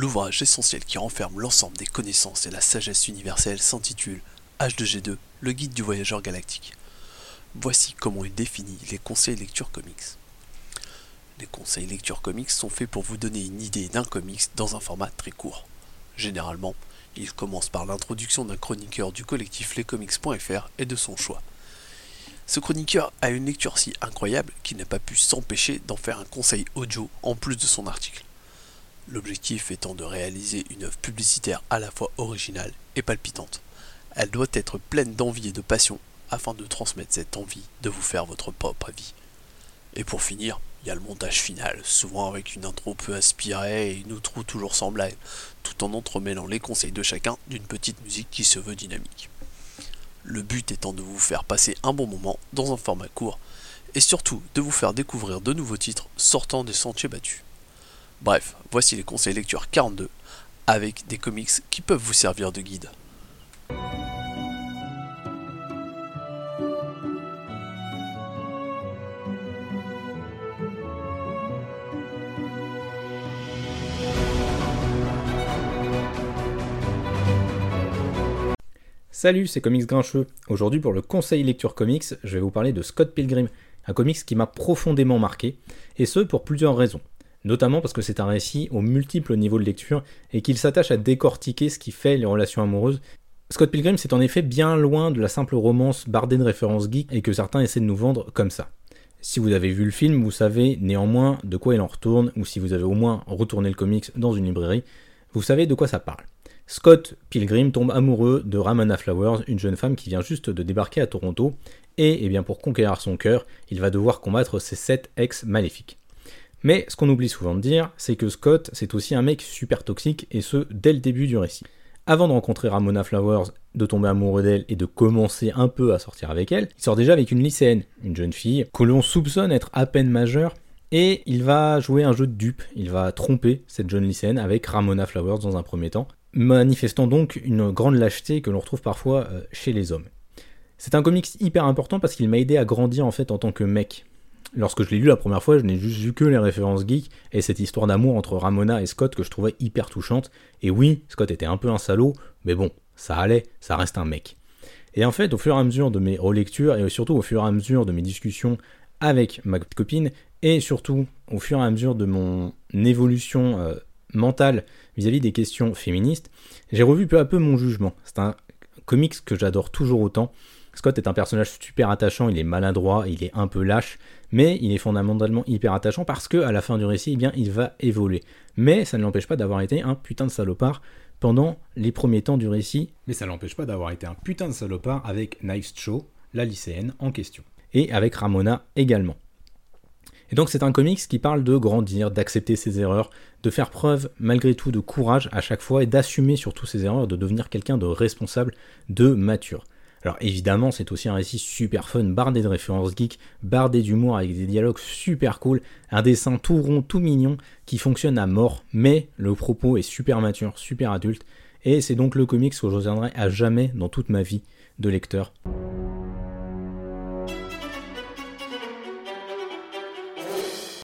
L'ouvrage essentiel qui renferme l'ensemble des connaissances et la sagesse universelle s'intitule H2G2, le guide du voyageur galactique. Voici comment il définit les conseils lecture comics. Les conseils lecture comics sont faits pour vous donner une idée d'un comics dans un format très court. Généralement, il commence par l'introduction d'un chroniqueur du collectif lescomics.fr et de son choix. Ce chroniqueur a une lecture si incroyable qu'il n'a pas pu s'empêcher d'en faire un conseil audio en plus de son article. L'objectif étant de réaliser une œuvre publicitaire à la fois originale et palpitante. Elle doit être pleine d'envie et de passion afin de transmettre cette envie de vous faire votre propre avis. Et pour finir, il y a le montage final, souvent avec une intro peu inspirée et une outro toujours semblable, tout en entremêlant les conseils de chacun d'une petite musique qui se veut dynamique. Le but étant de vous faire passer un bon moment dans un format court, et surtout de vous faire découvrir de nouveaux titres sortant des sentiers battus. Bref, voici les conseils lecture 42, avec des comics qui peuvent vous servir de guide. Salut, c'est Comics Grincheux. Aujourd'hui, pour le conseil lecture comics, je vais vous parler de Scott Pilgrim, un comics qui m'a profondément marqué, et ce pour plusieurs raisons. Notamment parce que c'est un récit aux multiples niveaux de lecture et qu'il s'attache à décortiquer ce qui fait les relations amoureuses. Scott Pilgrim, c'est en effet bien loin de la simple romance bardée de références geeks et que certains essaient de nous vendre comme ça. Si vous avez vu le film, vous savez néanmoins de quoi il en retourne, ou si vous avez au moins retourné le comics dans une librairie, vous savez de quoi ça parle. Scott Pilgrim tombe amoureux de Ramona Flowers, une jeune femme qui vient juste de débarquer à Toronto, et eh bien pour conquérir son cœur, il va devoir combattre ses sept ex maléfiques. Mais ce qu'on oublie souvent de dire, c'est que Scott, c'est aussi un mec super toxique, et ce, dès le début du récit. Avant de rencontrer Ramona Flowers, de tomber amoureux d'elle et de commencer un peu à sortir avec elle, il sort déjà avec une lycéenne, une jeune fille, que l'on soupçonne être à peine majeure, et il va jouer un jeu de dupe, il va tromper cette jeune lycéenne avec Ramona Flowers dans un premier temps, manifestant donc une grande lâcheté que l'on retrouve parfois euh, chez les hommes. C'est un comics hyper important parce qu'il m'a aidé à grandir en fait en tant que mec. Lorsque je l'ai lu la première fois, je n'ai juste vu que les références geeks et cette histoire d'amour entre Ramona et Scott que je trouvais hyper touchante. Et oui, Scott était un peu un salaud, mais bon, ça allait, ça reste un mec. Et en fait, au fur et à mesure de mes relectures et surtout au fur et à mesure de mes discussions avec ma copine et surtout au fur et à mesure de mon évolution euh, mentale vis-à-vis des questions féministes, j'ai revu peu à peu mon jugement. C'est un comics que j'adore toujours autant. Scott est un personnage super attachant, il est maladroit, il est un peu lâche, mais il est fondamentalement hyper attachant parce que à la fin du récit, eh bien, il va évoluer. Mais ça ne l'empêche pas d'avoir été un putain de salopard pendant les premiers temps du récit, mais ça ne l'empêche pas d'avoir été un putain de salopard avec Knives Cho, la lycéenne en question, et avec Ramona également. Et donc c'est un comics qui parle de grandir, d'accepter ses erreurs, de faire preuve malgré tout de courage à chaque fois et d'assumer surtout ses erreurs, de devenir quelqu'un de responsable, de mature. Alors évidemment, c'est aussi un récit super fun, bardé de références geeks, bardé d'humour avec des dialogues super cool, un dessin tout rond, tout mignon, qui fonctionne à mort, mais le propos est super mature, super adulte, et c'est donc le comics que je reviendrai à jamais dans toute ma vie de lecteur.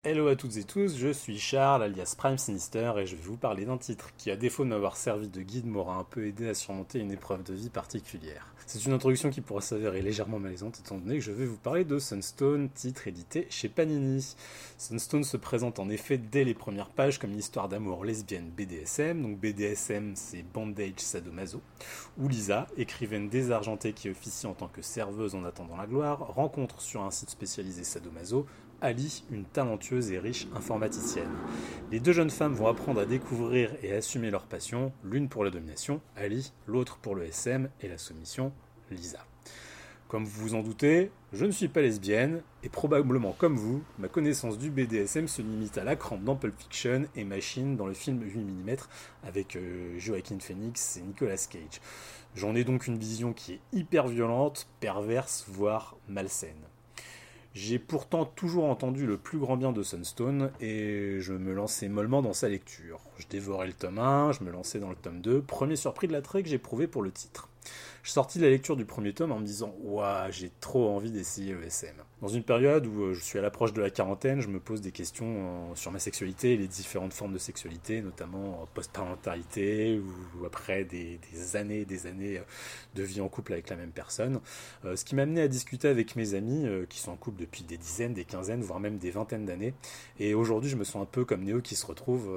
Hello à toutes et tous, je suis Charles alias Prime Sinister et je vais vous parler d'un titre qui, à défaut de m'avoir servi de guide, m'aura un peu aidé à surmonter une épreuve de vie particulière. C'est une introduction qui pourra s'avérer légèrement malaisante étant donné que je vais vous parler de Sunstone, titre édité chez Panini. Sunstone se présente en effet dès les premières pages comme une histoire d'amour lesbienne BDSM, donc BDSM c'est Bandage Sadomaso, où Lisa, écrivaine désargentée qui officie en tant que serveuse en attendant la gloire, rencontre sur un site spécialisé Sadomaso Ali, une talentueuse et riche informaticienne. Les deux jeunes femmes vont apprendre à découvrir et assumer leur passion, l'une pour la domination, Ali, l'autre pour le SM et la soumission, Lisa. Comme vous vous en doutez, je ne suis pas lesbienne, et probablement comme vous, ma connaissance du BDSM se limite à la crampe dans Pulp Fiction et Machine dans le film 8 mm avec euh, Joaquin Phoenix et Nicolas Cage. J'en ai donc une vision qui est hyper violente, perverse, voire malsaine. J'ai pourtant toujours entendu le plus grand bien de Sunstone et je me lançais mollement dans sa lecture. Je dévorais le tome 1, je me lançais dans le tome 2, premier surpris de l'attrait que j'éprouvais pour le titre. Je sortis de la lecture du premier tome en me disant Ouah, j'ai trop envie d'essayer le SM. Dans une période où euh, je suis à l'approche de la quarantaine, je me pose des questions euh, sur ma sexualité et les différentes formes de sexualité, notamment post-parentalité ou après des, années et des années de vie en couple avec la même personne. Ce qui m'a amené à discuter avec mes amis qui sont en couple depuis des dizaines, des quinzaines, voire même des vingtaines d'années. Et aujourd'hui, je me sens un peu comme Néo qui se retrouve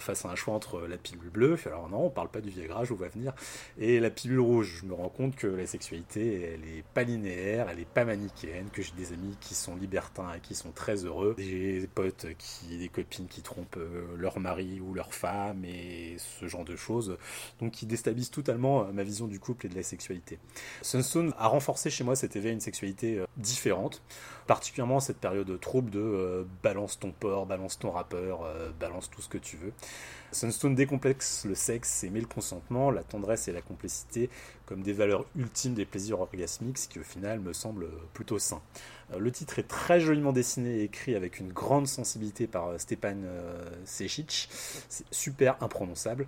face à un choix entre la pilule bleue, alors non, on parle pas du Viagra, je vous vois venir, et la pilule rouge. Je me rends compte que la sexualité, elle est pas linéaire, elle est pas manichéenne, que j'ai des amis qui sont libertins et qui sont très heureux, des potes qui, des copines qui trompent euh, leur mari ou leur femme et ce genre de choses, donc qui déstabilisent totalement euh, ma vision du couple et de la sexualité. Sunstone a renforcé chez moi cet éveil une sexualité euh, différente, particulièrement cette période trouble de balance ton porc, balance ton rappeur, balance tout ce que tu veux. Sunstone décomplexe le sexe et met le consentement, la tendresse et la complicité comme des valeurs ultimes des plaisirs orgasmiques, ce qui au final me semble plutôt sain. Euh, le titre est très joliment dessiné et écrit avec une grande sensibilité par euh, Stepan euh, Sejic, c'est super imprononçable.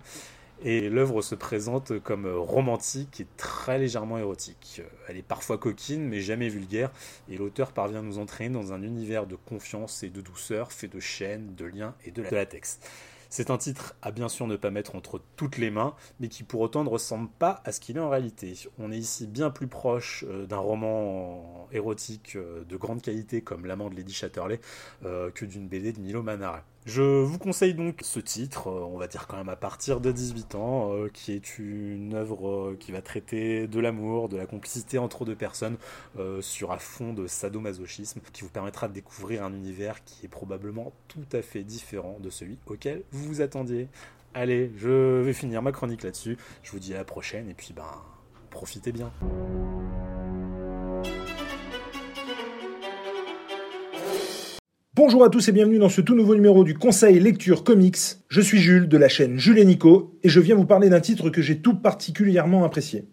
Et l'œuvre se présente comme romantique et très légèrement érotique. Elle est parfois coquine, mais jamais vulgaire, et l'auteur parvient à nous entraîner dans un univers de confiance et de douceur, fait de chaînes, de liens et de latex. C'est un titre à bien sûr ne pas mettre entre toutes les mains, mais qui pour autant ne ressemble pas à ce qu'il est en réalité. On est ici bien plus proche euh, d'un roman érotique euh, de grande qualité comme L'amant de Lady Chatterley euh, que d'une BD de Milo Manara. Je vous conseille donc ce titre, euh, on va dire quand même à partir de 18 ans, euh, qui est une œuvre euh, qui va traiter de l'amour, de la complicité entre deux personnes sur un fond de sadomasochisme, qui vous permettra de découvrir un univers qui est probablement tout à fait différent de celui auquel vous vous attendiez. Allez, je vais finir ma chronique là-dessus. Je vous dis à la prochaine et puis ben profitez bien. Bonjour à tous et bienvenue dans ce tout nouveau numéro du Conseil Lecture Comics. Je suis Jules de la chaîne Jules et Nico et je viens vous parler d'un titre que j'ai tout particulièrement apprécié.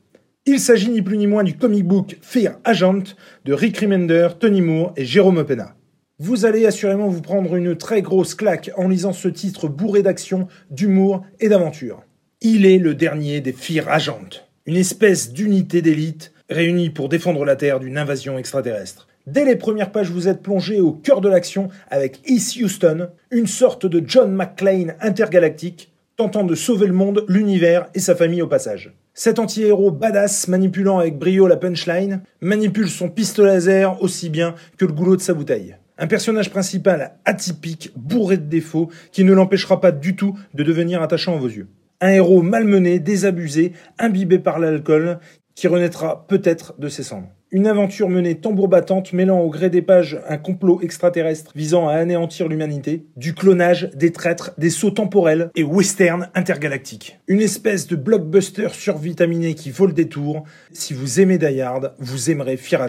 Il s'agit ni plus ni moins du comic book Fear Agent de Rick Remender, Tony Moore et Jérôme Opena. Vous allez assurément vous prendre une très grosse claque en lisant ce titre bourré d'action, d'humour et d'aventure. Il est le dernier des Fear Agent, une espèce d'unité d'élite réunie pour défendre la Terre d'une invasion extraterrestre. Dès les premières pages, vous êtes plongé au cœur de l'action avec East Houston, une sorte de John McClane intergalactique, tentant de sauver le monde, l'univers et sa famille au passage. Cet anti-héros badass, manipulant avec brio la punchline, manipule son pistolet laser aussi bien que le goulot de sa bouteille. Un personnage principal atypique, bourré de défauts, qui ne l'empêchera pas du tout de devenir attachant à vos yeux. Un héros malmené, désabusé, imbibé par l'alcool, qui renaîtra peut-être de ses cendres. Une aventure menée tambour battante mêlant au gré des pages un complot extraterrestre visant à anéantir l'humanité, du clonage, des traîtres, des sauts temporels et western intergalactique. Une espèce de blockbuster survitaminé qui vaut le détour. Si vous aimez Die vous aimerez Fear.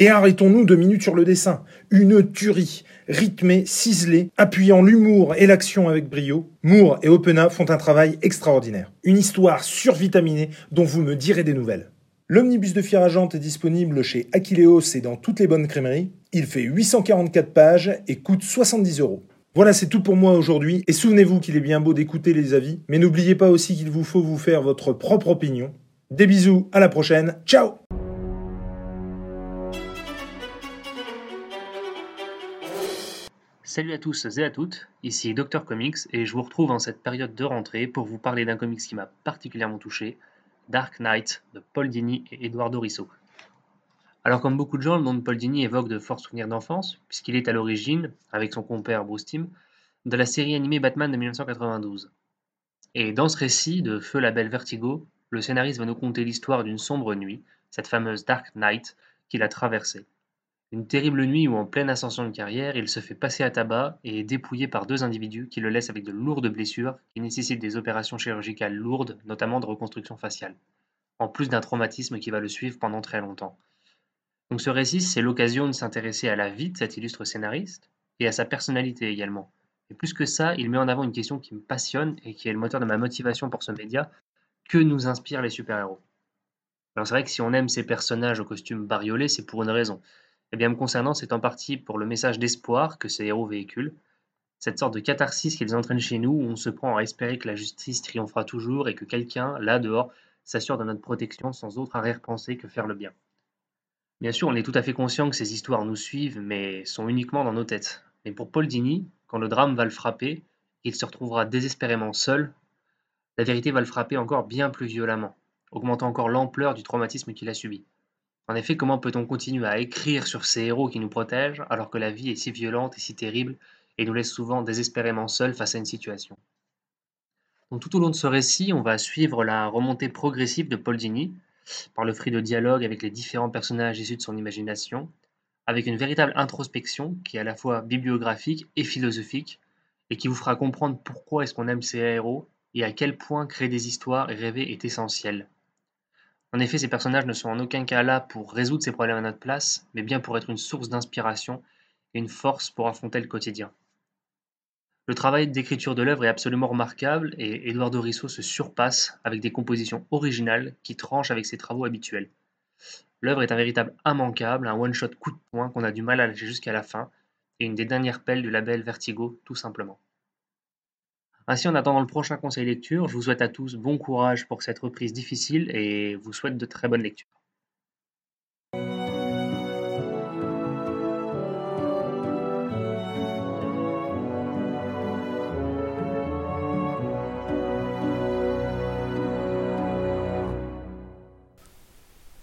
Et arrêtons-nous deux minutes sur le dessin. Une tuerie, rythmée, ciselée, appuyant l'humour et l'action avec brio. Moore et Opena font un travail extraordinaire. Une histoire survitaminée dont vous me direz des nouvelles. L'omnibus de Fier est disponible chez Aquileos et dans toutes les bonnes crèmeries. Il fait 844 pages et coûte 70 euros. Voilà, c'est tout pour moi aujourd'hui. Et souvenez-vous qu'il est bien beau d'écouter les avis, mais n'oubliez pas aussi qu'il vous faut vous faire votre propre opinion. Des bisous, à la prochaine. Ciao Salut à tous et à toutes, ici Dr Comics et je vous retrouve en cette période de rentrée pour vous parler d'un comics qui m'a particulièrement touché, Dark Knight de Paul Dini et Eduardo Risso. Alors comme beaucoup de gens, le nom de Paul Dini évoque de forts souvenirs d'enfance, puisqu'il est à l'origine, avec son compère Bruce Timm, de la série animée Batman de 1992. Et dans ce récit de Feu la belle Vertigo, le scénariste va nous conter l'histoire d'une sombre nuit, cette fameuse Dark Knight qu'il a traversée. Une terrible nuit où en pleine ascension de carrière, il se fait passer à tabac et est dépouillé par deux individus qui le laissent avec de lourdes blessures qui nécessitent des opérations chirurgicales lourdes, notamment de reconstruction faciale, en plus d'un traumatisme qui va le suivre pendant très longtemps. Donc ce récit, c'est l'occasion de s'intéresser à la vie de cet illustre scénariste et à sa personnalité également. Et plus que ça, il met en avant une question qui me passionne et qui est le moteur de ma motivation pour ce média, que nous inspirent les super-héros? Alors c'est vrai que si on aime ces personnages au costume bariolé, c'est pour une raison. Eh bien, me concernant, c'est en partie pour le message d'espoir que ces héros véhiculent, cette sorte de catharsis qu'ils entraînent chez nous, où on se prend à espérer que la justice triomphera toujours et que quelqu'un, là dehors, s'assure de notre protection sans autre arrière-pensée que faire le bien. Bien sûr, on est tout à fait conscient que ces histoires nous suivent, mais sont uniquement dans nos têtes. Mais pour Paul Dini, quand le drame va le frapper, il se retrouvera désespérément seul, la vérité va le frapper encore bien plus violemment, augmentant encore l'ampleur du traumatisme qu'il a subi. En effet, comment peut-on continuer à écrire sur ces héros qui nous protègent alors que la vie est si violente et si terrible et nous laisse souvent désespérément seuls face à une situation? Donc, Tout au long de ce récit, on va suivre la remontée progressive de Paul Dini, par le fruit de dialogue avec les différents personnages issus de son imagination, avec une véritable introspection qui est à la fois bibliographique et philosophique, et qui vous fera comprendre pourquoi est-ce qu'on aime ces héros et à quel point créer des histoires et rêver est essentiel. En effet, ces personnages ne sont en aucun cas là pour résoudre ces problèmes à notre place, mais bien pour être une source d'inspiration et une force pour affronter le quotidien. Le travail d'écriture de l'œuvre est absolument remarquable et Eduardo Risso se surpasse avec des compositions originales qui tranchent avec ses travaux habituels. L'œuvre est un véritable immanquable, un one-shot coup de poing qu'on a du mal à lâcher jusqu'à la fin, et une des dernières pelles du label Vertigo, tout simplement. Ainsi, en attendant le prochain conseil lecture, je vous souhaite à tous bon courage pour cette reprise difficile et vous souhaite de très bonnes lectures.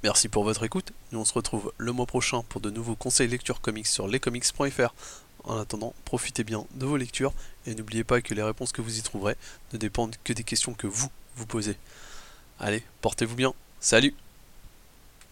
Merci pour votre écoute et on se retrouve le mois prochain pour de nouveaux conseils lecture comics sur lescomics.fr. En attendant, profitez bien de vos lectures et n'oubliez pas que les réponses que vous y trouverez ne dépendent que des questions que vous vous posez. Allez, portez-vous bien. Salut